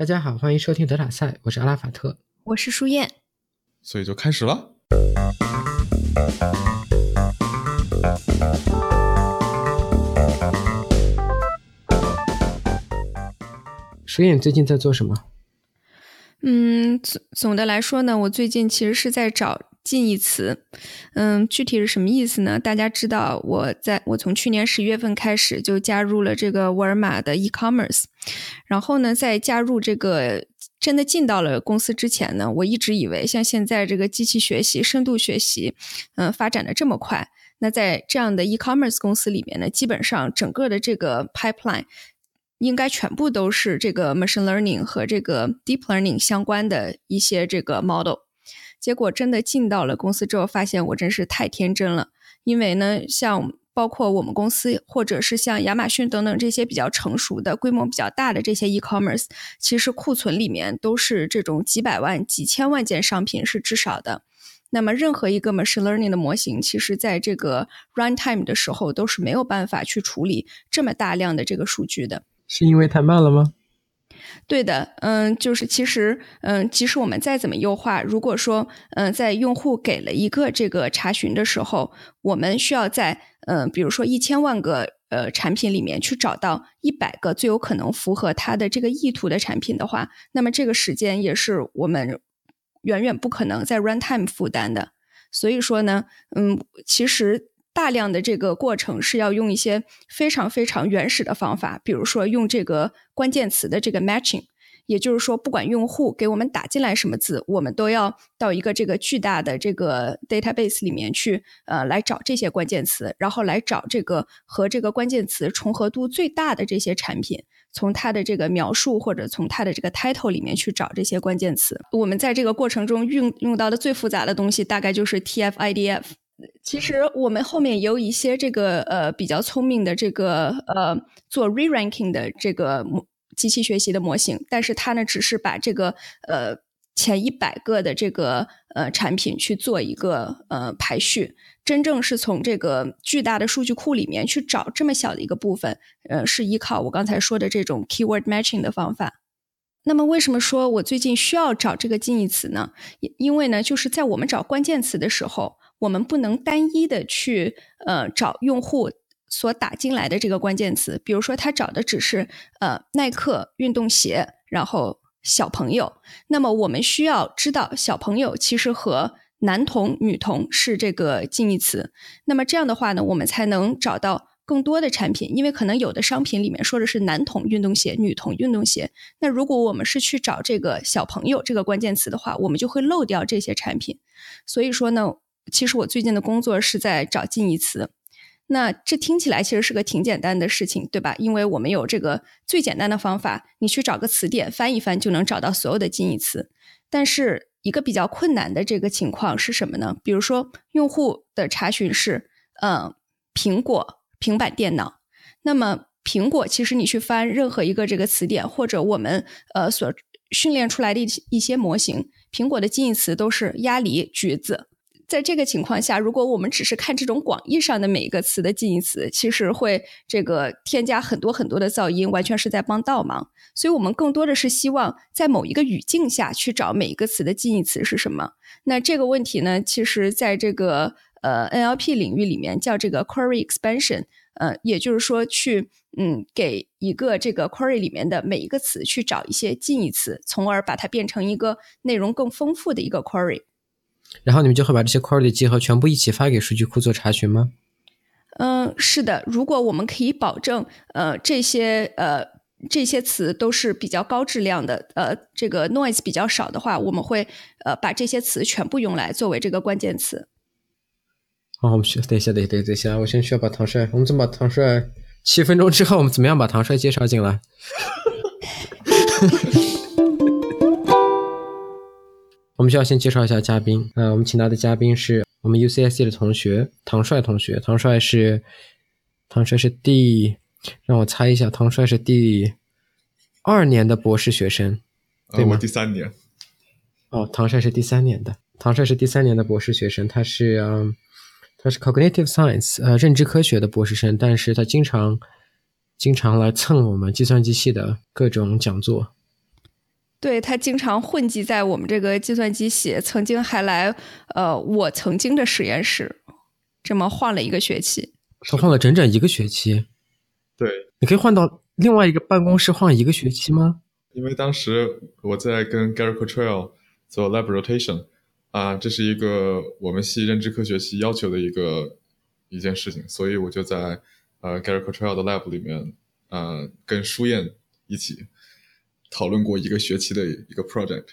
大家好，欢迎收听德塔赛，我是阿拉法特，我是舒燕，所以就开始了。舒燕最近在做什么？嗯，总总的来说呢，我最近其实是在找。近义词，嗯，具体是什么意思呢？大家知道，我在我从去年十月份开始就加入了这个沃尔玛的 e-commerce，然后呢，在加入这个真的进到了公司之前呢，我一直以为像现在这个机器学习、深度学习，嗯，发展的这么快，那在这样的 e-commerce 公司里面呢，基本上整个的这个 pipeline 应该全部都是这个 machine learning 和这个 deep learning 相关的一些这个 model。结果真的进到了公司之后，发现我真是太天真了。因为呢，像包括我们公司，或者是像亚马逊等等这些比较成熟的、规模比较大的这些 e-commerce，其实库存里面都是这种几百万、几千万件商品是至少的。那么，任何一个 machine learning 的模型，其实在这个 runtime 的时候都是没有办法去处理这么大量的这个数据的。是因为太慢了吗？对的，嗯，就是其实，嗯，即使我们再怎么优化，如果说，嗯，在用户给了一个这个查询的时候，我们需要在，嗯，比如说一千万个呃产品里面去找到一百个最有可能符合他的这个意图的产品的话，那么这个时间也是我们远远不可能在 runtime 负担的。所以说呢，嗯，其实。大量的这个过程是要用一些非常非常原始的方法，比如说用这个关键词的这个 matching，也就是说，不管用户给我们打进来什么字，我们都要到一个这个巨大的这个 database 里面去，呃，来找这些关键词，然后来找这个和这个关键词重合度最大的这些产品，从它的这个描述或者从它的这个 title 里面去找这些关键词。我们在这个过程中运用到的最复杂的东西，大概就是 TF-IDF。其实我们后面也有一些这个呃比较聪明的这个呃做 re-ranking 的这个机器学习的模型，但是它呢只是把这个呃前一百个的这个呃产品去做一个呃排序，真正是从这个巨大的数据库里面去找这么小的一个部分，呃是依靠我刚才说的这种 keyword matching 的方法。那么为什么说我最近需要找这个近义词呢？因因为呢就是在我们找关键词的时候。我们不能单一的去呃找用户所打进来的这个关键词，比如说他找的只是呃耐克运动鞋，然后小朋友，那么我们需要知道小朋友其实和男童、女童是这个近义词，那么这样的话呢，我们才能找到更多的产品，因为可能有的商品里面说的是男童运动鞋、女童运动鞋，那如果我们是去找这个小朋友这个关键词的话，我们就会漏掉这些产品，所以说呢。其实我最近的工作是在找近义词，那这听起来其实是个挺简单的事情，对吧？因为我们有这个最简单的方法，你去找个词典翻一翻就能找到所有的近义词。但是一个比较困难的这个情况是什么呢？比如说用户的查询是，嗯，苹果平板电脑，那么苹果其实你去翻任何一个这个词典，或者我们呃所训练出来的一一些模型，苹果的近义词都是鸭梨、橘子。在这个情况下，如果我们只是看这种广义上的每一个词的近义词，其实会这个添加很多很多的噪音，完全是在帮倒忙。所以我们更多的是希望在某一个语境下去找每一个词的近义词是什么。那这个问题呢，其实在这个呃 NLP 领域里面叫这个 query expansion，呃，也就是说去嗯给一个这个 query 里面的每一个词去找一些近义词，从而把它变成一个内容更丰富的一个 query。然后你们就会把这些 query 集合全部一起发给数据库做查询吗？嗯，是的。如果我们可以保证，呃，这些呃这些词都是比较高质量的，呃，这个 noise 比较少的话，我们会呃把这些词全部用来作为这个关键词。哦，我们需等一下，等一下等一下，我先需要把唐帅，我们怎么把唐帅？七分钟之后，我们怎么样把唐帅介绍进来？我们需要先介绍一下嘉宾。呃，我们请到的嘉宾是我们 UCSC 的同学唐帅同学。唐帅是唐帅是第，让我猜一下，唐帅是第二年的博士学生，对吗？第三年。哦，唐帅是第三年的。唐帅是第三年的博士学生，他是嗯，他是 Cognitive Science 呃认知科学的博士生，但是他经常经常来蹭我们计算机系的各种讲座。对他经常混迹在我们这个计算机系，曾经还来呃我曾经的实验室，这么换了一个学期。他换了整整一个学期。对，你可以换到另外一个办公室换一个学期吗？因为当时我在跟 Gary Cottrell 做 lab rotation，啊，这是一个我们系认知科学系要求的一个一件事情，所以我就在呃 Gary Cottrell 的 lab 里面，呃，跟舒燕一起讨论过一个学期的一个 project。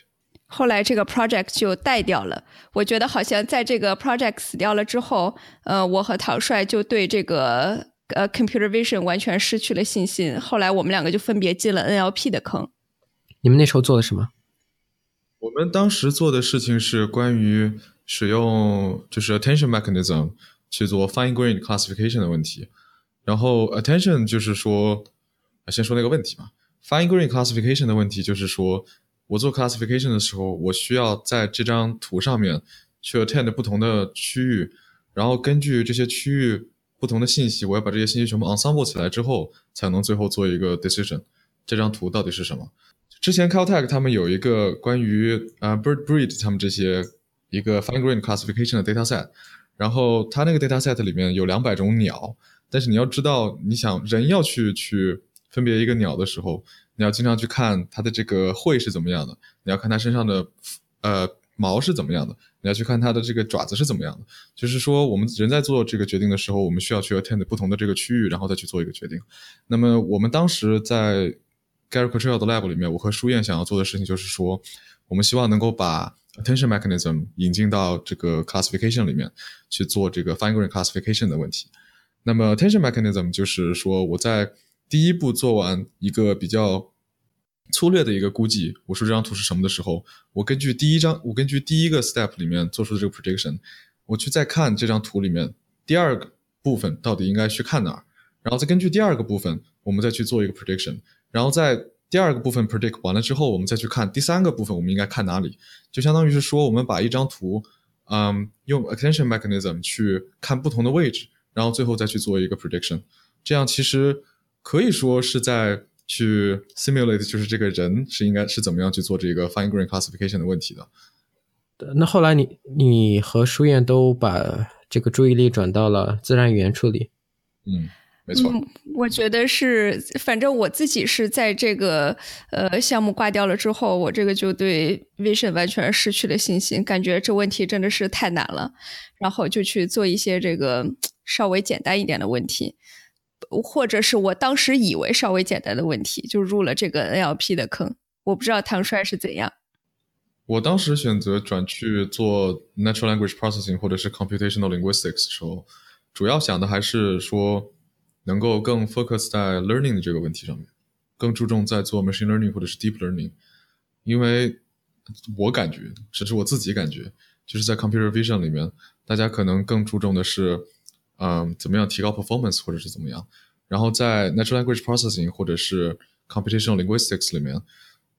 后来这个 project 就带掉了，我觉得好像在这个 project 死掉了之后，呃，我和陶帅就对这个呃 computer vision 完全失去了信心。后来我们两个就分别进了 NLP 的坑。你们那时候做了什么？我们当时做的事情是关于使用就是 attention mechanism 去做 fine grained classification 的问题。然后 attention 就是说，先说那个问题嘛。Fine-grain classification 的问题就是说，我做 classification 的时候，我需要在这张图上面去 attend 不同的区域，然后根据这些区域不同的信息，我要把这些信息全部 ensemble 起来之后，才能最后做一个 decision。这张图到底是什么？之前 Caltech 他们有一个关于呃 bird breed 他们这些一个 fine-grain classification 的 data set，然后它那个 data set 里面有两百种鸟，但是你要知道，你想人要去去分别一个鸟的时候，你要经常去看它的这个喙是怎么样的，你要看它身上的呃毛是怎么样的，你要去看它的这个爪子是怎么样的，就是说我们人在做这个决定的时候，我们需要去 attend 不同的这个区域，然后再去做一个决定。那么我们当时在 Gary Cottrell 的 lab 里面，我和舒燕想要做的事情就是说，我们希望能够把 attention mechanism 引进到这个 classification 里面去做这个 fine-grain classification 的问题。那么 attention mechanism 就是说，我在第一步做完一个比较粗略的一个估计，我说这张图是什么的时候，我根据第一张，我根据第一个 step 里面做出的这个 prediction，我去再看这张图里面第二个部分到底应该去看哪儿，然后再根据第二个部分，我们再去做一个 prediction。然后在第二个部分 predict 完了之后，我们再去看第三个部分，我们应该看哪里？就相当于是说，我们把一张图，嗯，用 attention mechanism 去看不同的位置，然后最后再去做一个 prediction。这样其实可以说是在去 simulate，就是这个人是应该是怎么样去做这个 fine grained classification 的问题的。那后来你你和舒燕都把这个注意力转到了自然语言处理。嗯。没错，我觉得是，反正我自己是在这个呃项目挂掉了之后，我这个就对 vision 完全失去了信心，感觉这问题真的是太难了，然后就去做一些这个稍微简单一点的问题，或者是我当时以为稍微简单的问题，就入了这个 NLP 的坑。我不知道唐帅是怎样。我当时选择转去做 natural language processing 或者是 computational linguistics 的时候，主要想的还是说。能够更 focus 在 learning 的这个问题上面，更注重在做 machine learning 或者是 deep learning，因为我感觉，只是我自己感觉，就是在 computer vision 里面，大家可能更注重的是，嗯，怎么样提高 performance 或者是怎么样，然后在 natural language processing 或者是 computational linguistics 里面，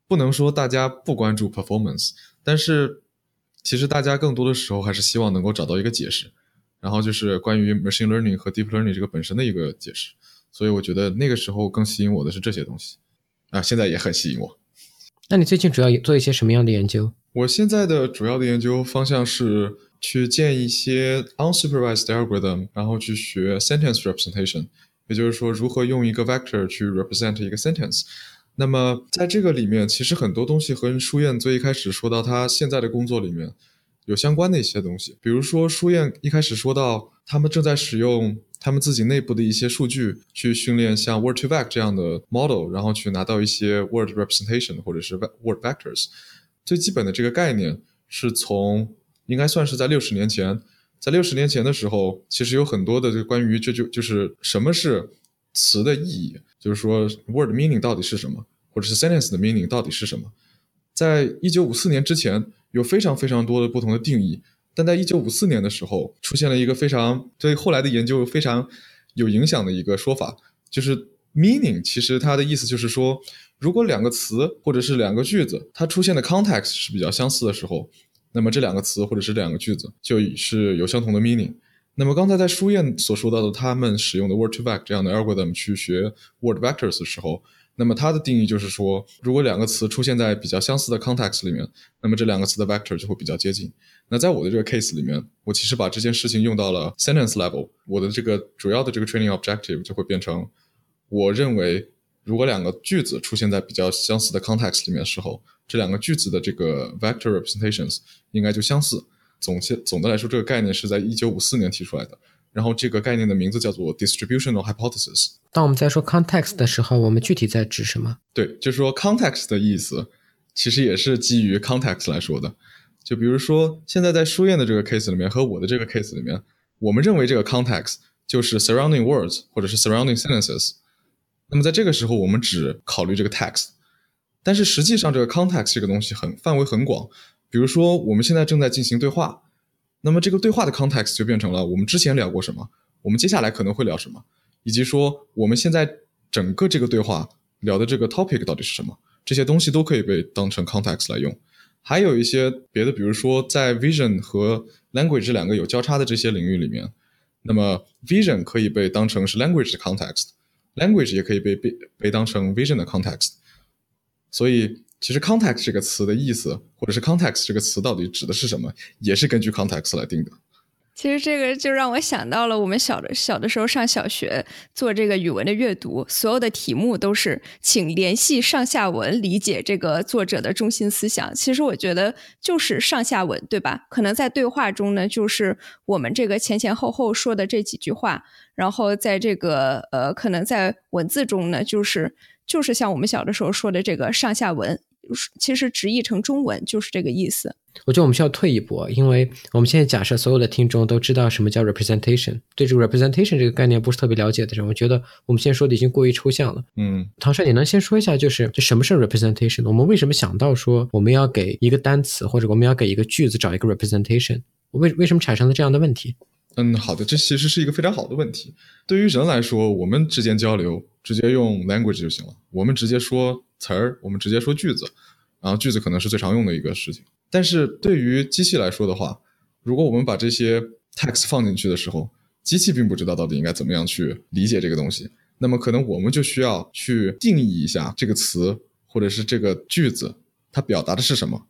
不能说大家不关注 performance，但是其实大家更多的时候还是希望能够找到一个解释。然后就是关于 machine learning 和 deep learning 这个本身的一个解释，所以我觉得那个时候更吸引我的是这些东西，啊，现在也很吸引我。那你最近主要做一些什么样的研究？我现在的主要的研究方向是去建一些 unsupervised algorithm，然后去学 sentence representation，也就是说如何用一个 vector 去 represent 一个 sentence。那么在这个里面，其实很多东西和舒燕最一开始说到他现在的工作里面。有相关的一些东西，比如说舒燕一开始说到，他们正在使用他们自己内部的一些数据去训练像 word to vec 这样的 model，然后去拿到一些 Word representation 或者是 Word vectors。最基本的这个概念是从应该算是在六十年前，在六十年前的时候，其实有很多的这关于这就就是什么是词的意义，就是说 Word meaning 到底是什么，或者是 sentence 的 meaning 到底是什么，在一九五四年之前。有非常非常多的不同的定义，但在一九五四年的时候，出现了一个非常对后来的研究非常有影响的一个说法，就是 meaning。其实它的意思就是说，如果两个词或者是两个句子，它出现的 context 是比较相似的时候，那么这两个词或者是两个句子就是有相同的 meaning。那么刚才在书燕所说到的，他们使用的 word to vec 这样的 algorithm 去学 Word vectors 的时候，那么它的定义就是说，如果两个词出现在比较相似的 context 里面，那么这两个词的 vector 就会比较接近。那在我的这个 case 里面，我其实把这件事情用到了 sentence level，我的这个主要的这个 training objective 就会变成，我认为如果两个句子出现在比较相似的 context 里面的时候，这两个句子的这个 vector representations 应该就相似。总结总的来说，这个概念是在一九五四年提出来的。然后这个概念的名字叫做 distributional hypothesis。当我们在说 context 的时候，我们具体在指什么？对，就是说 context 的意思，其实也是基于 context 来说的。就比如说，现在在书院的这个 case 里面和我的这个 case 里面，我们认为这个 context 就是 surrounding words 或者是 surrounding sentences。那么在这个时候，我们只考虑这个 text。但是实际上，这个 context 这个东西很范围很广。比如说，我们现在正在进行对话。那么这个对话的 context 就变成了我们之前聊过什么，我们接下来可能会聊什么，以及说我们现在整个这个对话聊的这个 topic 到底是什么，这些东西都可以被当成 context 来用。还有一些别的，比如说在 vision 和 language 这两个有交叉的这些领域里面，那么 vision 可以被当成是 language 的 context，language 也可以被被被当成 vision 的 context，所以。其实 context 这个词的意思，或者是 context 这个词到底指的是什么，也是根据 context 来定的。其实这个就让我想到了我们小的小的时候上小学做这个语文的阅读，所有的题目都是请联系上下文理解这个作者的中心思想。其实我觉得就是上下文，对吧？可能在对话中呢，就是我们这个前前后后说的这几句话，然后在这个呃，可能在文字中呢，就是就是像我们小的时候说的这个上下文。其实直译成中文就是这个意思。我觉得我们需要退一步，因为我们现在假设所有的听众都知道什么叫 representation，对这个 representation 这个概念不是特别了解的人，我觉得我们现在说的已经过于抽象了。嗯，唐帅，你能先说一下，就是这什么是 representation？我们为什么想到说我们要给一个单词或者我们要给一个句子找一个 representation？为为什么产生了这样的问题？嗯，好的，这其实是一个非常好的问题。对于人来说，我们之间交流直接用 language 就行了，我们直接说词儿，我们直接说句子，然后句子可能是最常用的一个事情。但是对于机器来说的话，如果我们把这些 text 放进去的时候，机器并不知道到底应该怎么样去理解这个东西，那么可能我们就需要去定义一下这个词或者是这个句子它表达的是什么。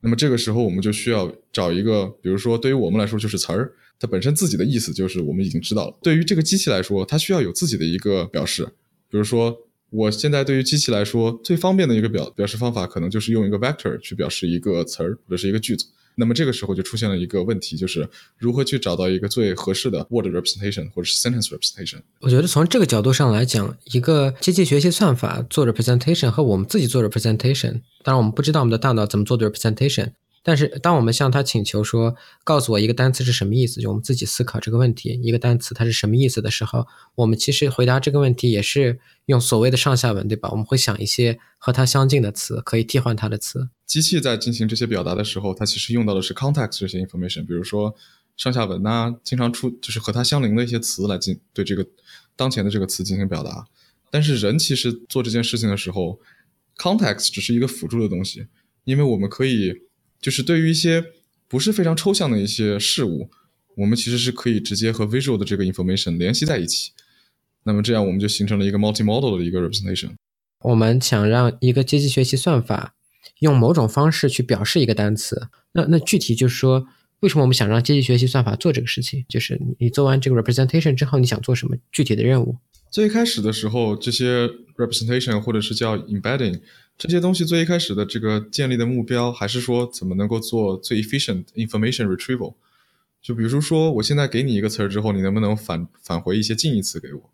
那么这个时候我们就需要找一个，比如说对于我们来说就是词儿。它本身自己的意思就是我们已经知道了。对于这个机器来说，它需要有自己的一个表示。比如说，我现在对于机器来说最方便的一个表表示方法，可能就是用一个 vector 去表示一个词儿或者是一个句子。那么这个时候就出现了一个问题，就是如何去找到一个最合适的 word representation 或者是 sentence representation。我觉得从这个角度上来讲，一个机器学习算法做 representation 和我们自己做 representation，当然我们不知道我们的大脑怎么做的 representation。但是，当我们向他请求说，告诉我一个单词是什么意思，就我们自己思考这个问题，一个单词它是什么意思的时候，我们其实回答这个问题也是用所谓的上下文，对吧？我们会想一些和它相近的词，可以替换它的词。机器在进行这些表达的时候，它其实用到的是 context 这些 information，比如说上下文呐，经常出就是和它相邻的一些词来进对这个当前的这个词进行表达。但是人其实做这件事情的时候，context 只是一个辅助的东西，因为我们可以。就是对于一些不是非常抽象的一些事物，我们其实是可以直接和 visual 的这个 information 联系在一起。那么这样我们就形成了一个 multimodal 的一个 representation。我们想让一个机器学习算法用某种方式去表示一个单词。那那具体就是说，为什么我们想让机器学习算法做这个事情？就是你做完这个 representation 之后，你想做什么具体的任务？最开始的时候，这些 representation 或者是叫 embedding。这些东西最一开始的这个建立的目标，还是说怎么能够做最 efficient information retrieval？就比如说，我现在给你一个词儿之后，你能不能返返回一些近义词给我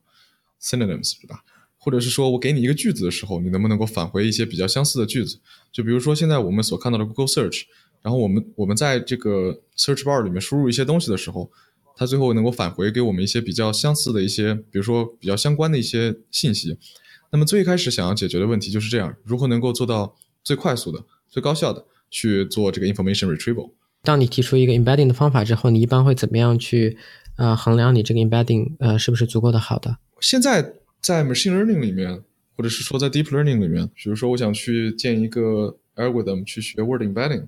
，synonyms 对吧？或者是说我给你一个句子的时候，你能不能够返回一些比较相似的句子？就比如说现在我们所看到的 Google Search，然后我们我们在这个 search bar 里面输入一些东西的时候，它最后能够返回给我们一些比较相似的一些，比如说比较相关的一些信息。那么最一开始想要解决的问题就是这样：如何能够做到最快速的、最高效的去做这个 information retrieval？当你提出一个 embedding 的方法之后，你一般会怎么样去呃衡量你这个 embedding 呃是不是足够的好的？现在在 machine learning 里面，或者是说在 deep learning 里面，比如说我想去建一个 algorithm 去学 word embedding，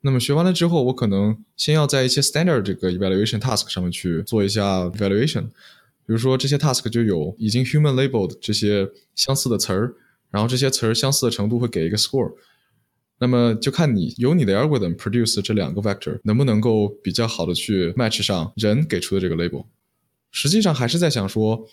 那么学完了之后，我可能先要在一些 standard 这个 evaluation task 上面去做一下 evaluation。比如说这些 task 就有已经 human labeled 这些相似的词儿，然后这些词儿相似的程度会给一个 score。那么就看你由你的 algorithm produce 这两个 vector 能不能够比较好的去 match 上人给出的这个 label。实际上还是在想说，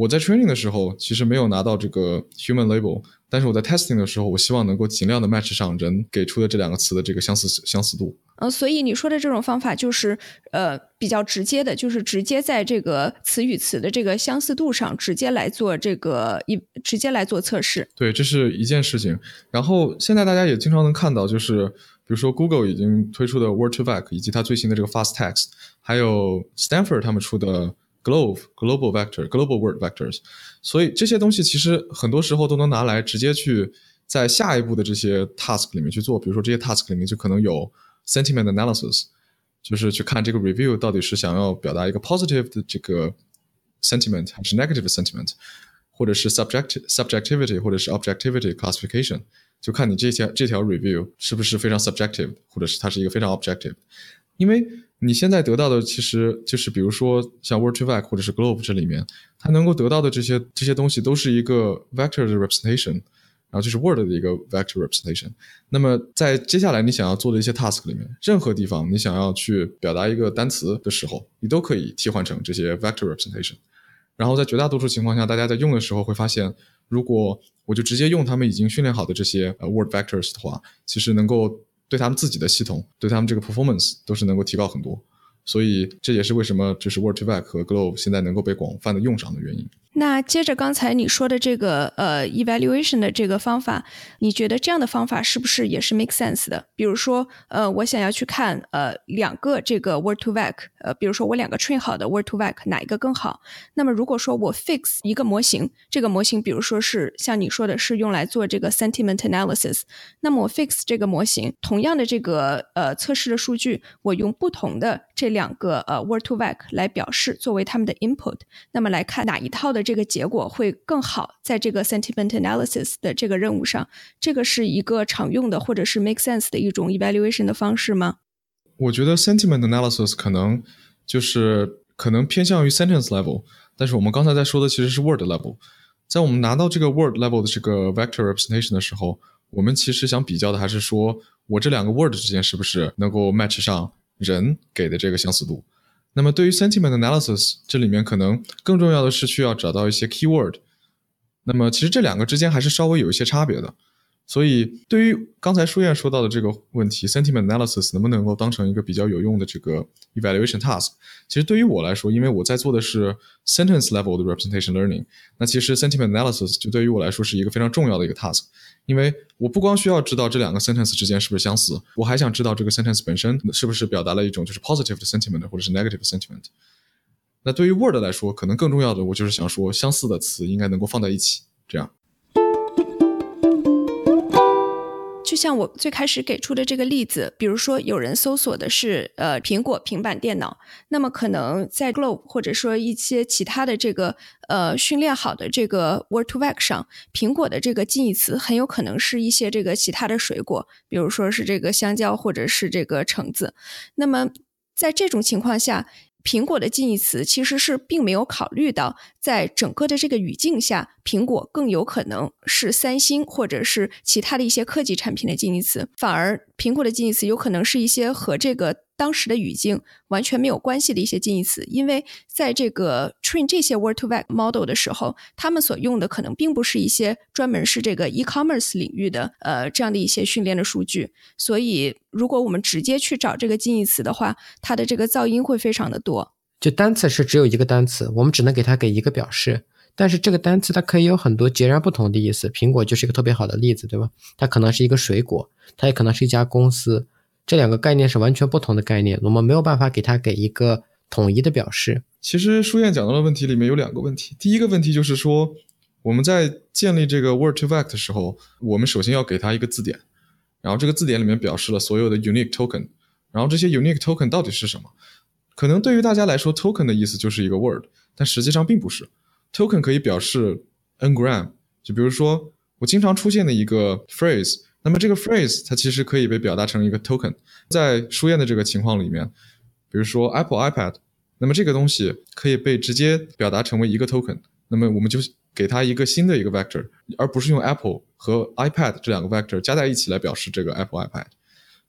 我在 training 的时候其实没有拿到这个 human label，但是我在 testing 的时候，我希望能够尽量的 match 上人给出的这两个词的这个相似相似度。呃，所以你说的这种方法就是呃比较直接的，就是直接在这个词与词的这个相似度上直接来做这个一直接来做测试。对，这是一件事情。然后现在大家也经常能看到，就是比如说 Google 已经推出的 Word to Vec，以及它最新的这个 Fast Text，还有 Stanford 他们出的 Glove Global Vector Global Word Vectors，所以这些东西其实很多时候都能拿来直接去在下一步的这些 task 里面去做。比如说这些 task 里面就可能有 sentiment analysis，就是去看这个 review 到底是想要表达一个 positive 的这个 sentiment 还是 negative sentiment，或者是 subject subjectivity 或者是 objectivity classification，就看你这条这条 review 是不是非常 subjective，或者是它是一个非常 objective。因为你现在得到的其实就是，比如说像 word to vec 或者是 Globe 这里面，它能够得到的这些这些东西都是一个 vector 的 representation，然后就是 Word 的一个 vector representation。那么在接下来你想要做的一些 task 里面，任何地方你想要去表达一个单词的时候，你都可以替换成这些 vector representation。然后在绝大多数情况下，大家在用的时候会发现，如果我就直接用他们已经训练好的这些 Word vectors 的话，其实能够对他们自己的系统，对他们这个 performance 都是能够提高很多。所以这也是为什么就是 word to vec 和 Globe 现在能够被广泛的用上的原因。那接着刚才你说的这个呃 evaluation 的这个方法，你觉得这样的方法是不是也是 make sense 的？比如说呃，我想要去看呃两个这个 word to vec，呃，比如说我两个 train 好的 word to vec 哪一个更好？那么如果说我 fix 一个模型，这个模型比如说是像你说的是用来做这个 sentiment analysis，那么我 fix 这个模型，同样的这个呃测试的数据，我用不同的这两两个呃，word to vec 来表示作为他们的 input，那么来看哪一套的这个结果会更好，在这个 sentiment analysis 的这个任务上，这个是一个常用的或者是 make sense 的一种 evaluation 的方式吗？我觉得 sentiment analysis 可能就是可能偏向于 sentence level，但是我们刚才在说的其实是 word level。在我们拿到这个 word level 的这个 vector representation 的时候，我们其实想比较的还是说我这两个 word 之间是不是能够 match 上人给的这个相似度。那么对于 sentiment analysis，这里面可能更重要的是需要找到一些 keyword。那么其实这两个之间还是稍微有一些差别的。所以对于刚才舒燕说到的这个问题，sentiment analysis 能不能够当成一个比较有用的这个 evaluation task？其实对于我来说，因为我在做的是 sentence level 的 representation learning，那其实 sentiment analysis 就对于我来说是一个非常重要的一个 task。因为我不光需要知道这两个 sentence 之间是不是相似，我还想知道这个 sentence 本身是不是表达了一种就是 positive sentiment 或者是 negative sentiment。那对于 Word 来说，可能更重要的，我就是想说相似的词应该能够放在一起，这样。就像我最开始给出的这个例子，比如说有人搜索的是呃苹果平板电脑，那么可能在 Globe 或者说一些其他的这个呃训练好的这个 Word2Vec 上，苹果的这个近义词很有可能是一些这个其他的水果，比如说是这个香蕉或者是这个橙子。那么在这种情况下，苹果的近义词其实是并没有考虑到，在整个的这个语境下，苹果更有可能是三星或者是其他的一些科技产品的近义词，反而苹果的近义词有可能是一些和这个当时的语境完全没有关系的一些近义词，因为在这个 train 这些 word to vec model 的时候，他们所用的可能并不是一些专门是这个 e-commerce 领域的呃这样的一些训练的数据，所以如果我们直接去找这个近义词的话，它的这个噪音会非常的多。就单词是只有一个单词，我们只能给它给一个表示，但是这个单词它可以有很多截然不同的意思。苹果就是一个特别好的例子，对吧？它可能是一个水果，它也可能是一家公司，这两个概念是完全不同的概念，我们没有办法给它给一个统一的表示。其实书燕讲到的问题里面有两个问题，第一个问题就是说我们在建立这个 word to vec 的时候，我们首先要给它一个字典，然后这个字典里面表示了所有的 unique token，然后这些 unique token 到底是什么？可能对于大家来说，token 的意思就是一个 word，但实际上并不是。token 可以表示 n-gram，就比如说我经常出现的一个 phrase，那么这个 phrase 它其实可以被表达成一个 token。在书院的这个情况里面，比如说 Apple iPad，那么这个东西可以被直接表达成为一个 token。那么我们就给它一个新的一个 vector，而不是用 Apple 和 iPad 这两个 vector 加在一起来表示这个 Apple iPad。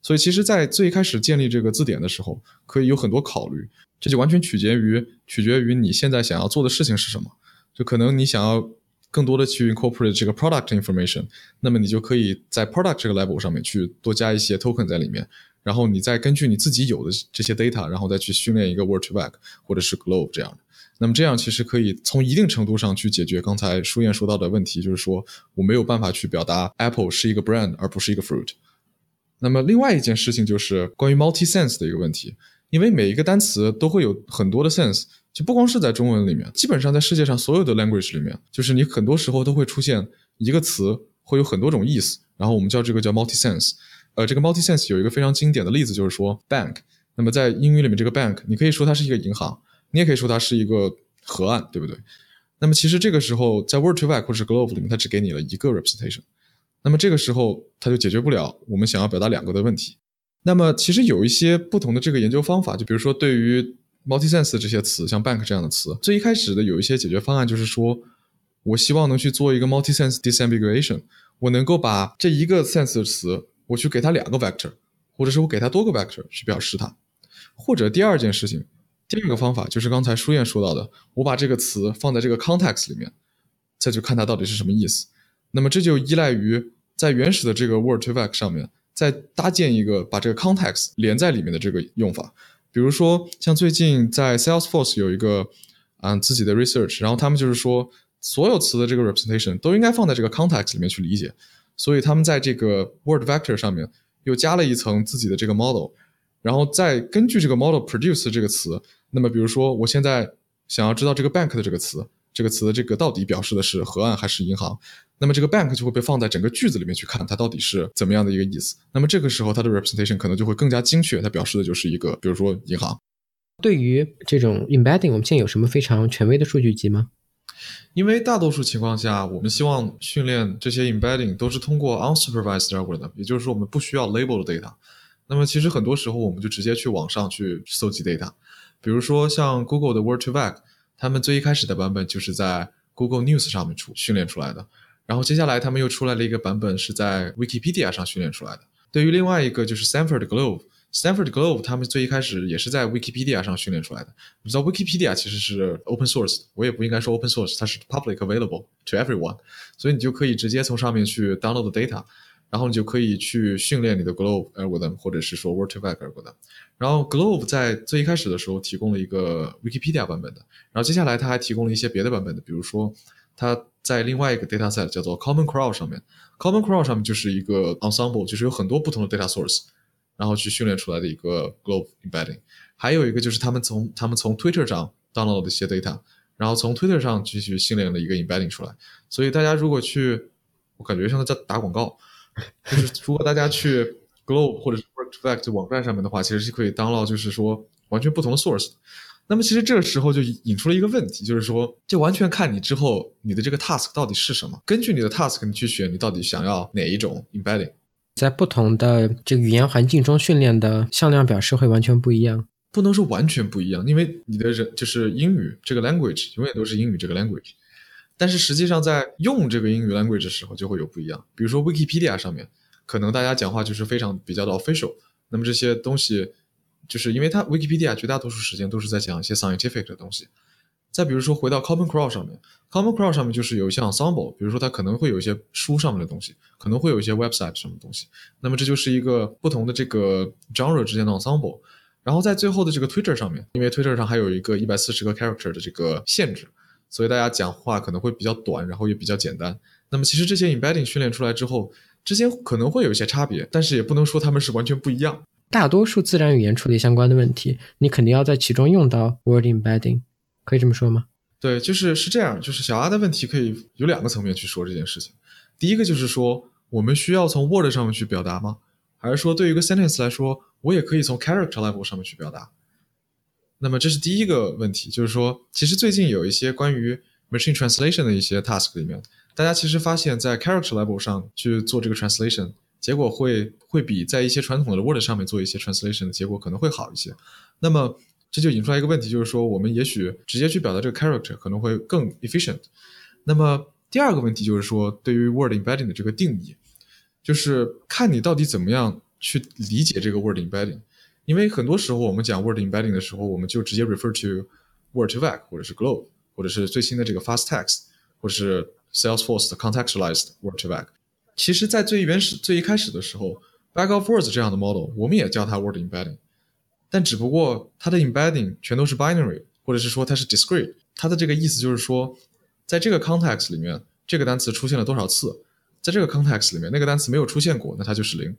所以其实，在最开始建立这个字典的时候，可以有很多考虑，这就完全取决于取决于你现在想要做的事情是什么。就可能你想要更多的去 incorporate 这个 product information，那么你就可以在 product 这个 level 上面去多加一些 token 在里面，然后你再根据你自己有的这些 data，然后再去训练一个 word to vec 或者是 globe 这样的。那么这样其实可以从一定程度上去解决刚才舒燕说到的问题，就是说我没有办法去表达 Apple 是一个 brand 而不是一个 fruit。那么另外一件事情就是关于 multi sense 的一个问题，因为每一个单词都会有很多的 sense，就不光是在中文里面，基本上在世界上所有的 language 里面，就是你很多时候都会出现一个词会有很多种意思，然后我们叫这个叫 multi sense。呃，这个 multi sense 有一个非常经典的例子，就是说 bank。那么在英语里面，这个 bank 你可以说它是一个银行，你也可以说它是一个河岸，对不对？那么其实这个时候在 word to vec 或者是 Glove 里面，它只给你了一个 representation。那么这个时候，它就解决不了我们想要表达两个的问题。那么其实有一些不同的这个研究方法，就比如说对于 multi-sense 这些词，像 bank 这样的词，最一开始的有一些解决方案就是说，我希望能去做一个 multi-sense disambiguation，我能够把这一个 sense 的词，我去给它两个 vector，或者是我给它多个 vector 去表示它。或者第二件事情，第二个方法就是刚才舒燕说到的，我把这个词放在这个 context 里面，再去看它到底是什么意思。那么这就依赖于在原始的这个 word to vec 上面，再搭建一个把这个 context 连在里面的这个用法。比如说，像最近在 Salesforce 有一个啊自己的 research，然后他们就是说，所有词的这个 representation 都应该放在这个 context 里面去理解。所以他们在这个 word vector 上面又加了一层自己的这个 model，然后再根据这个 model produce 这个词。那么比如说，我现在想要知道这个 bank 的这个词。这个词的这个到底表示的是河岸还是银行？那么这个 bank 就会被放在整个句子里面去看，它到底是怎么样的一个意思。那么这个时候它的 representation 可能就会更加精确，它表示的就是一个，比如说银行。对于这种 embedding，我们现在有什么非常权威的数据集吗？因为大多数情况下，我们希望训练这些 embedding 都是通过 unsupervised algorithm，也就是说我们不需要 label 的 data。那么其实很多时候我们就直接去网上去搜集 data，比如说像 Google 的 word to vec。他们最一开始的版本就是在 Google News 上面出训练出来的，然后接下来他们又出来了一个版本是在 Wikipedia 上训练出来的。对于另外一个就是 Stanford Globe，Stanford Globe 他们最一开始也是在 Wikipedia 上训练出来的。你知道 Wikipedia 其实是 open source，我也不应该说 open source，它是 public available to everyone，所以你就可以直接从上面去 download data。然后你就可以去训练你的 Globe algorithm，或者是说 word to vec algorithm。然后 Globe 在最一开始的时候提供了一个 Wikipedia 版本的，然后接下来它还提供了一些别的版本的，比如说它在另外一个 dataset 叫做 Common Crawl 上面，Common Crawl 上面就是一个 ensemble，就是有很多不同的 data source，然后去训练出来的一个 Globe embedding。还有一个就是他们从他们从 Twitter 上 download 的一些 data，然后从 Twitter 上继续训练了一个 embedding 出来。所以大家如果去，我感觉像在打广告。就是如果大家去 Globe 或者是 Workfact 网站上面的话，其实是可以 download，就是说完全不同的 source。那么其实这个时候就引出了一个问题，就是说，就完全看你之后你的这个 task 到底是什么，根据你的 task 你去选你到底想要哪一种 embedding。在不同的这个语言环境中训练的向量表示会完全不一样，不能说完全不一样，因为你的人就是英语这个 language 永远都是英语这个 language。但是实际上，在用这个英语 language 的时候，就会有不一样。比如说，Wikipedia 上面，可能大家讲话就是非常比较的 official。那么这些东西，就是因为它 Wikipedia 绝大多数时间都是在讲一些 scientific 的东西。再比如说，回到 Common Crawl 上面，Common Crawl 上面就是有一些 ensemble，比如说它可能会有一些书上面的东西，可能会有一些 website 什么东西。那么这就是一个不同的这个 genre 之间的 ensemble。然后在最后的这个 Twitter 上面，因为 Twitter 上还有一个一百四十个 character 的这个限制。所以大家讲话可能会比较短，然后也比较简单。那么其实这些 embedding 训练出来之后，之间可能会有一些差别，但是也不能说他们是完全不一样。大多数自然语言处理相关的问题，你肯定要在其中用到 word embedding，可以这么说吗？对，就是是这样。就是小阿的问题可以有两个层面去说这件事情。第一个就是说，我们需要从 word 上面去表达吗？还是说对于一个 sentence 来说，我也可以从 character level 上面去表达？那么这是第一个问题，就是说，其实最近有一些关于 machine translation 的一些 task 里面，大家其实发现，在 character level 上去做这个 translation，结果会会比在一些传统的 word 上面做一些 translation 的结果可能会好一些。那么这就引出来一个问题，就是说，我们也许直接去表达这个 character 可能会更 efficient。那么第二个问题就是说，对于 word embedding 的这个定义，就是看你到底怎么样去理解这个 word embedding。因为很多时候我们讲 word embedding 的时候，我们就直接 refer to word to vec 或者是 globe，或者是最新的这个 fast text，或者是 Salesforce 的 contextualized word to vec。其实，在最原始、最一开始的时候，bag of words 这样的 model，我们也叫它 word embedding，但只不过它的 embedding 全都是 binary，或者是说它是 discrete。它的这个意思就是说，在这个 context 里面，这个单词出现了多少次，在这个 context 里面，那个单词没有出现过，那它就是零。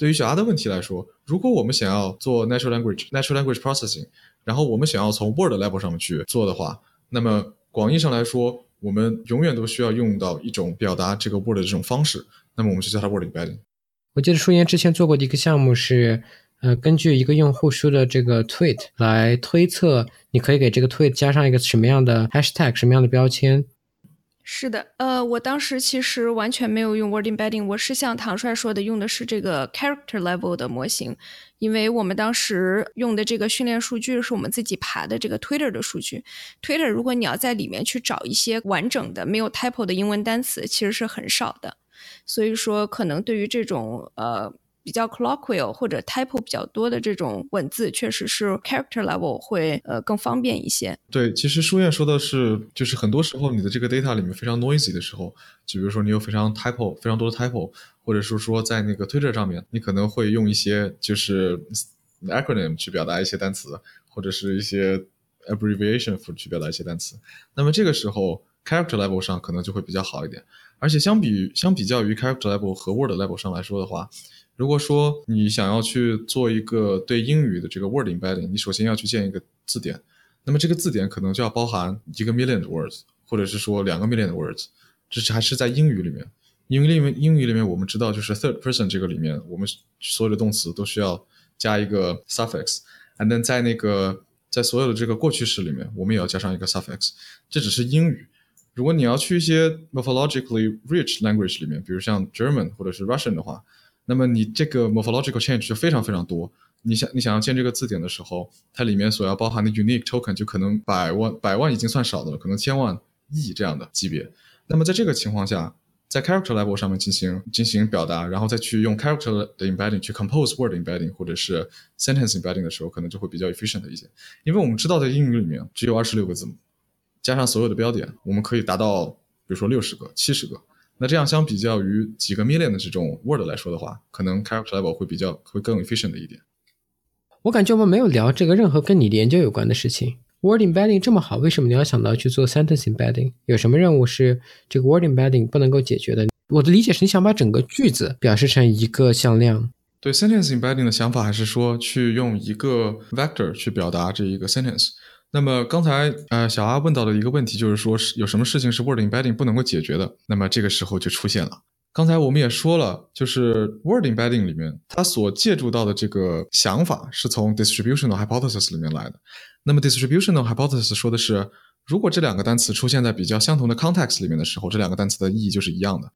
对于小阿的问题来说，如果我们想要做 natural language natural language processing，然后我们想要从 word level 上面去做的话，那么广义上来说，我们永远都需要用到一种表达这个 word 的这种方式，那么我们就叫它 word embedding。我记得舒言之前做过的一个项目是，呃，根据一个用户说的这个 tweet 来推测，你可以给这个 tweet 加上一个什么样的 hashtag，什么样的标签。是的，呃，我当时其实完全没有用 word embedding，我是像唐帅说的，用的是这个 character level 的模型，因为我们当时用的这个训练数据是我们自己爬的这个 Twitter 的数据，Twitter 如果你要在里面去找一些完整的没有 typo 的英文单词，其实是很少的，所以说可能对于这种呃。比较 colloquial 或者 typo 比较多的这种文字，确实是 character level 会呃更方便一些。对，其实书院说的是，就是很多时候你的这个 data 里面非常 noisy 的时候，就比如说你有非常 typo 非常多的 typo，或者是说在那个 Twitter 上面，你可能会用一些就是 acronym 去表达一些单词，或者是一些 abbreviation 去表达一些单词。那么这个时候 character level 上可能就会比较好一点。而且相比相比较于 character level 和 word level 上来说的话，如果说你想要去做一个对英语的这个 word embedding，你首先要去建一个字典，那么这个字典可能就要包含一个 million words，或者是说两个 million words，这是还是在英语里面。英语里面，英语里面我们知道就是 third person 这个里面，我们所有的动词都需要加一个 suffix，and then 在那个在所有的这个过去式里面，我们也要加上一个 suffix。这只是英语。如果你要去一些 morphologically rich language 里面，比如像 German 或者是 Russian 的话。那么你这个 morphological change 就非常非常多。你想你想要建这个字典的时候，它里面所要包含的 unique token 就可能百万百万已经算少的了，可能千万亿这样的级别。那么在这个情况下，在 character level 上面进行进行表达，然后再去用 character 的 embedding 去 compose word embedding 或者是 sentence embedding 的时候，可能就会比较 efficient 一些。因为我们知道在英语里面只有二十六个字母，加上所有的标点，我们可以达到比如说六十个、七十个。那这样相比较于几个 million 的这种 word 来说的话，可能 character level 会比较会更 efficient 一点。我感觉我们没有聊这个任何跟你研究有关的事情。word embedding 这么好，为什么你要想到去做 sentence embedding？有什么任务是这个 word embedding 不能够解决的？我的理解是你想把整个句子表示成一个向量。对 sentence embedding 的想法还是说去用一个 vector 去表达这一个 sentence。那么刚才呃小阿问到的一个问题就是说，是有什么事情是 word embedding 不能够解决的？那么这个时候就出现了。刚才我们也说了，就是 word embedding 里面它所借助到的这个想法是从 distributional hypothesis 里面来的。那么 distributional hypothesis 说的是，如果这两个单词出现在比较相同的 context 里面的时候，这两个单词的意义就是一样的。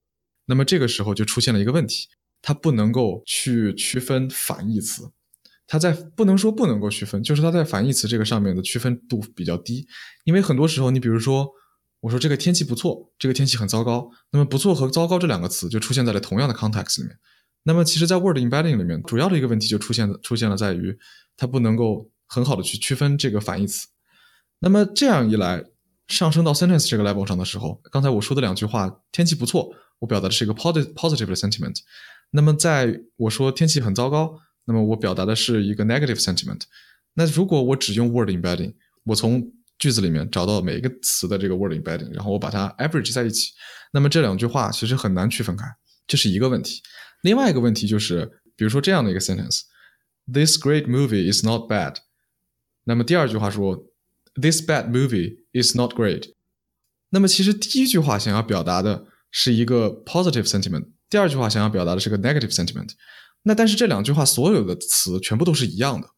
那么这个时候就出现了一个问题，它不能够去区分反义词。它在不能说不能够区分，就是它在反义词这个上面的区分度比较低，因为很多时候，你比如说，我说这个天气不错，这个天气很糟糕，那么不错和糟糕这两个词就出现在了同样的 context 里面。那么其实，在 word embedding 里面，主要的一个问题就出现出现了，在于它不能够很好的去区分这个反义词。那么这样一来，上升到 sentence 这个 level 上的时候，刚才我说的两句话，天气不错，我表达的是一个 positive positive 的 sentiment。那么在我说天气很糟糕。那么我表达的是一个 negative sentiment。那如果我只用 word embedding，我从句子里面找到每一个词的这个 word embedding，然后我把它 average 在一起，那么这两句话其实很难区分开，这是一个问题。另外一个问题就是，比如说这样的一个 sentence：This great movie is not bad。那么第二句话说：This bad movie is not great。那么其实第一句话想要表达的是一个 positive sentiment，第二句话想要表达的是个 negative sentiment。那但是这两句话所有的词全部都是一样的，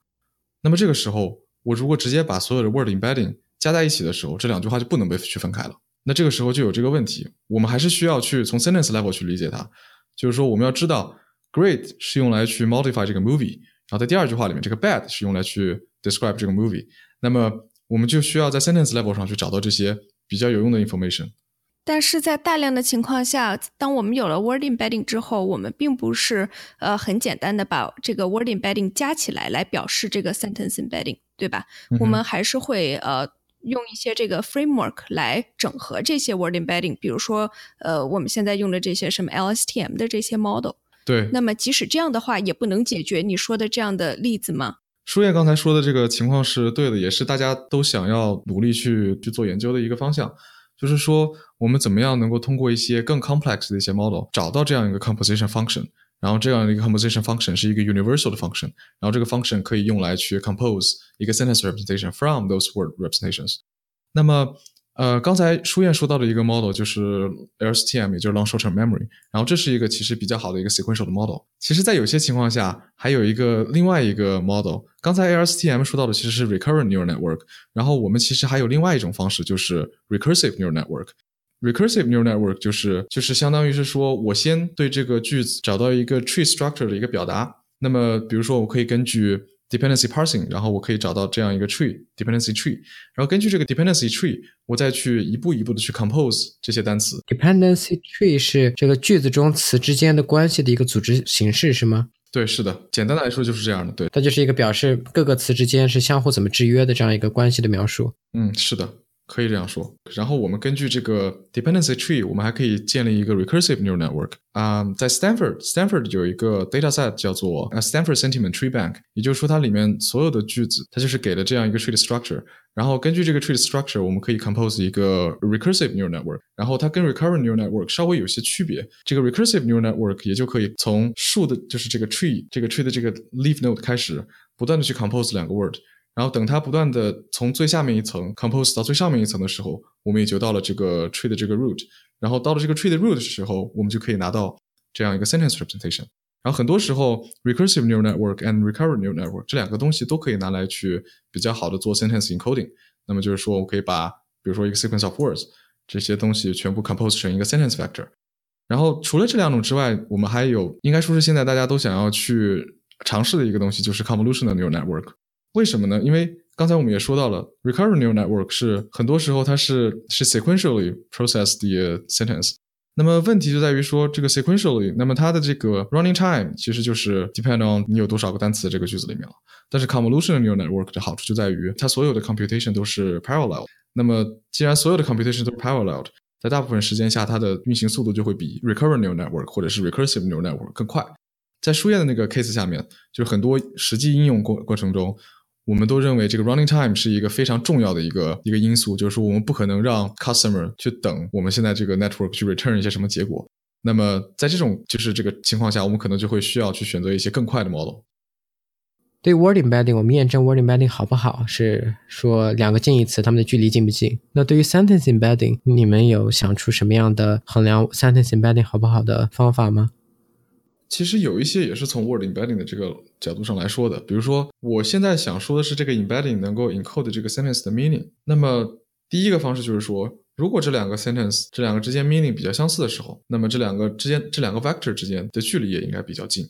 那么这个时候我如果直接把所有的 word embedding 加在一起的时候，这两句话就不能被区分开了。那这个时候就有这个问题，我们还是需要去从 sentence level 去理解它，就是说我们要知道 great 是用来去 modify 这个 movie，然后在第二句话里面这个 bad 是用来去 describe 这个 movie，那么我们就需要在 sentence level 上去找到这些比较有用的 information。但是在大量的情况下，当我们有了 word embedding 之后，我们并不是呃很简单的把这个 word embedding 加起来来表示这个 sentence embedding，对吧？嗯我们还是会呃用一些这个 framework 来整合这些 word embedding，比如说呃我们现在用的这些什么 LSTM 的这些 model。对，那么即使这样的话，也不能解决你说的这样的例子吗？舒燕刚才说的这个情况是对的，也是大家都想要努力去去做研究的一个方向。就是说，我们怎么样能够通过一些更 complex 的一些 model 找到这样一个 composition function，然后这样的一个 composition function 是一个 universal 的 function，然后这个 function 可以用来去 compose 一个 sentence representation from those word representations。那么， 呃，刚才舒燕说到的一个 model 就是 LSTM，也就是 long short term memory，然后这是一个其实比较好的一个 sequential 的 model。其实，在有些情况下，还有一个另外一个 model。刚才 LSTM 说到的其实是 recurrent neural network，然后我们其实还有另外一种方式，就是 recursive neural network。recursive neural network 就是就是相当于是说我先对这个句子找到一个 tree structure 的一个表达，那么比如说我可以根据 dependency parsing，然后我可以找到这样一个 tree dependency tree，然后根据这个 dependency tree，我再去一步一步的去 compose 这些单词。dependency tree 是这个句子中词之间的关系的一个组织形式，是吗？对，是的，简单的来说就是这样的。对，它就是一个表示各个词之间是相互怎么制约的这样一个关系的描述。嗯，是的，可以这样说。然后我们根据这个 dependency tree，我们还可以建立一个 recursive neural network。啊、在 Stanford，Stanford 有一个 dataset 叫做 Stanford Sentiment Tree Bank，也就是说它里面所有的句子，它就是给了这样一个 tree structure。然后根据这个 tree structure，我们可以 compose 一个 recursive neural network。然后它跟 recurrent neural network 稍微有些区别。这个 recursive neural network 也就可以从树的，就是这个 tree 这个 tree 的这个 leaf node 开始，不断的去 compose 两个 word。然后等它不断的从最下面一层 compose 到最上面一层的时候，我们也就到了这个 tree 的这个 root。然后到了这个 tree 的 root 的时候，我们就可以拿到这样一个 sentence representation。然后很多时候，recursive neural network and recurrent neural network 这两个东西都可以拿来去比较好的做 sentence encoding。那么就是说我可以把比如说一个 sequence of words 这些东西全部 compose 成一个 sentence vector。然后除了这两种之外，我们还有应该说是现在大家都想要去尝试的一个东西，就是 convolutional neural network。为什么呢？因为刚才我们也说到了，recurrent neural network 是很多时候它是是 sequentially process the sentence。那么问题就在于说，这个 sequentially，那么它的这个 running time 其实就是 depend on 你有多少个单词这个句子里面了。但是 convolutional neural network 的好处就在于它所有的 computation 都是 parallel。那么既然所有的 computation 都是 parallel，在大部分时间下，它的运行速度就会比 recurrent neural network 或者是 recursive neural network 更快。在书页的那个 case 下面，就是很多实际应用过过程中，我们都认为这个 running time 是一个非常重要的一个一个因素，就是说我们不可能让 customer 去等我们现在这个 network 去 return 一些什么结果。那么在这种就是这个情况下，我们可能就会需要去选择一些更快的 model。对 word embedding，我们验证 word embedding 好不好，是说两个近义词它们的距离近不近。那对于 sentence embedding，你们有想出什么样的衡量 sentence embedding 好不好的方法吗？其实有一些也是从 word embedding 的这个角度上来说的，比如说我现在想说的是这个 embedding 能够 encode 这个 sentence 的 meaning。那么第一个方式就是说，如果这两个 sentence 这两个之间 meaning 比较相似的时候，那么这两个之间这两个 vector 之间的距离也应该比较近。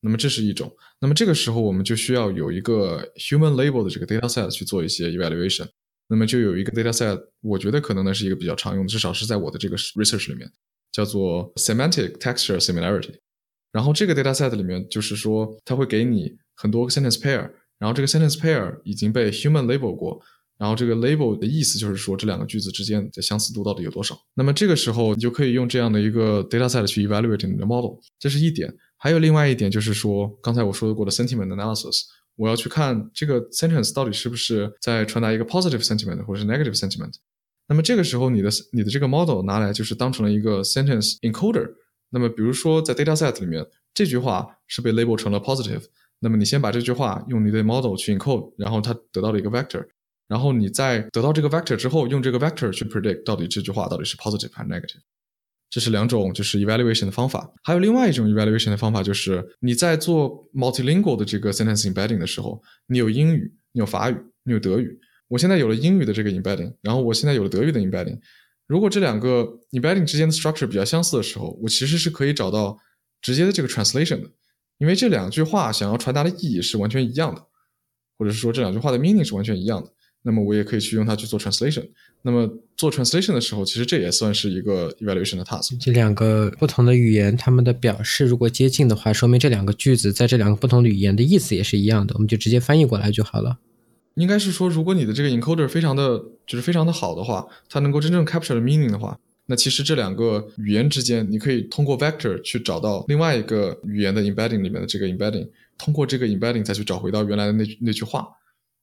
那么这是一种。那么这个时候我们就需要有一个 human label 的这个 dataset 去做一些 evaluation。那么就有一个 dataset，我觉得可能呢是一个比较常用的，至少是在我的这个 research 里面，叫做 semantic texture similarity。然后这个 dataset 里面就是说，它会给你很多个 sentence pair，然后这个 sentence pair 已经被 human label 过，然后这个 label 的意思就是说这两个句子之间的相似度到底有多少。那么这个时候你就可以用这样的一个 dataset 去 evaluate 你的 model，这是一点。还有另外一点就是说，刚才我说过的 sentiment analysis，我要去看这个 sentence 到底是不是在传达一个 positive sentiment 或者是 negative sentiment。那么这个时候你的你的这个 model 拿来就是当成了一个 sentence encoder。那么比如说在 dataset 里面，这句话是被 label 成了 positive，那么你先把这句话用你的 model 去 encode，然后它得到了一个 vector，然后你在得到这个 vector 之后，用这个 vector 去 predict 到底这句话到底是 positive 还是 negative。这是两种就是 evaluation 的方法。还有另外一种 evaluation 的方法，就是你在做 multilingual 的这个 sentence embedding 的时候，你有英语，你有法语，你有德语。我现在有了英语的这个 embedding，然后我现在有了德语的 embedding。如果这两个 embedding 之间的 structure 比较相似的时候，我其实是可以找到直接的这个 translation 的，因为这两句话想要传达的意义是完全一样的，或者是说这两句话的 meaning 是完全一样的。那么我也可以去用它去做 translation。那么做 translation 的时候，其实这也算是一个 evaluation 的 task。这两个不同的语言，它们的表示如果接近的话，说明这两个句子在这两个不同的语言的意思也是一样的，我们就直接翻译过来就好了。应该是说，如果你的这个 encoder 非常的就是非常的好的话，它能够真正 capture 的 meaning 的话，那其实这两个语言之间，你可以通过 vector 去找到另外一个语言的 embedding 里面的这个 embedding，通过这个 embedding 再去找回到原来的那那句话。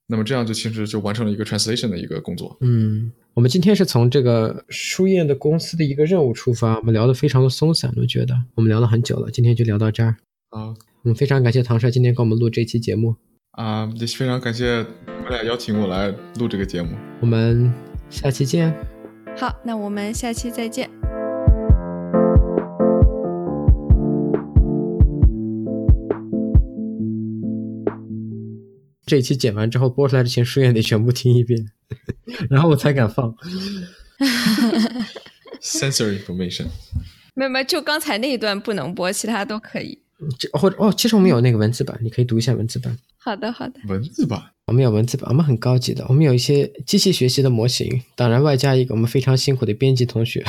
那么这样就其实就完成了一个 translation 的一个工作。嗯，我们今天是从这个书燕的公司的一个任务出发，我们聊得非常的松散，我觉得我们聊了很久了，今天就聊到这儿。啊，嗯，非常感谢唐帅今天给我们录这期节目，啊，也非常感谢你们俩邀请我来录这个节目。我们下期见。好，那我们下期再见。这一期剪完之后播出来之前，书院得全部听一遍，然后我才敢放。Sensory information，没有没有，就刚才那一段不能播，其他都可以。这或者哦，其实我们有那个文字版，你可以读一下文字版。好的好的，文字版。我们有文字版，我们很高级的，我们有一些机器学习的模型，当然外加一个我们非常辛苦的编辑同学。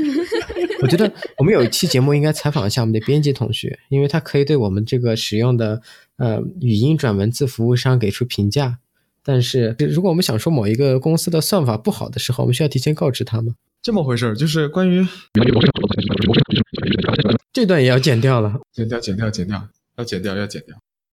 我觉得我们有一期节目应该采访一下我们的编辑同学，因为他可以对我们这个使用的呃语音转文字服务商给出评价。但是如果我们想说某一个公司的算法不好的时候，我们需要提前告知他吗？这么回事儿，就是关于这段也要剪掉了。剪掉，剪掉，剪掉，要剪掉，要剪掉。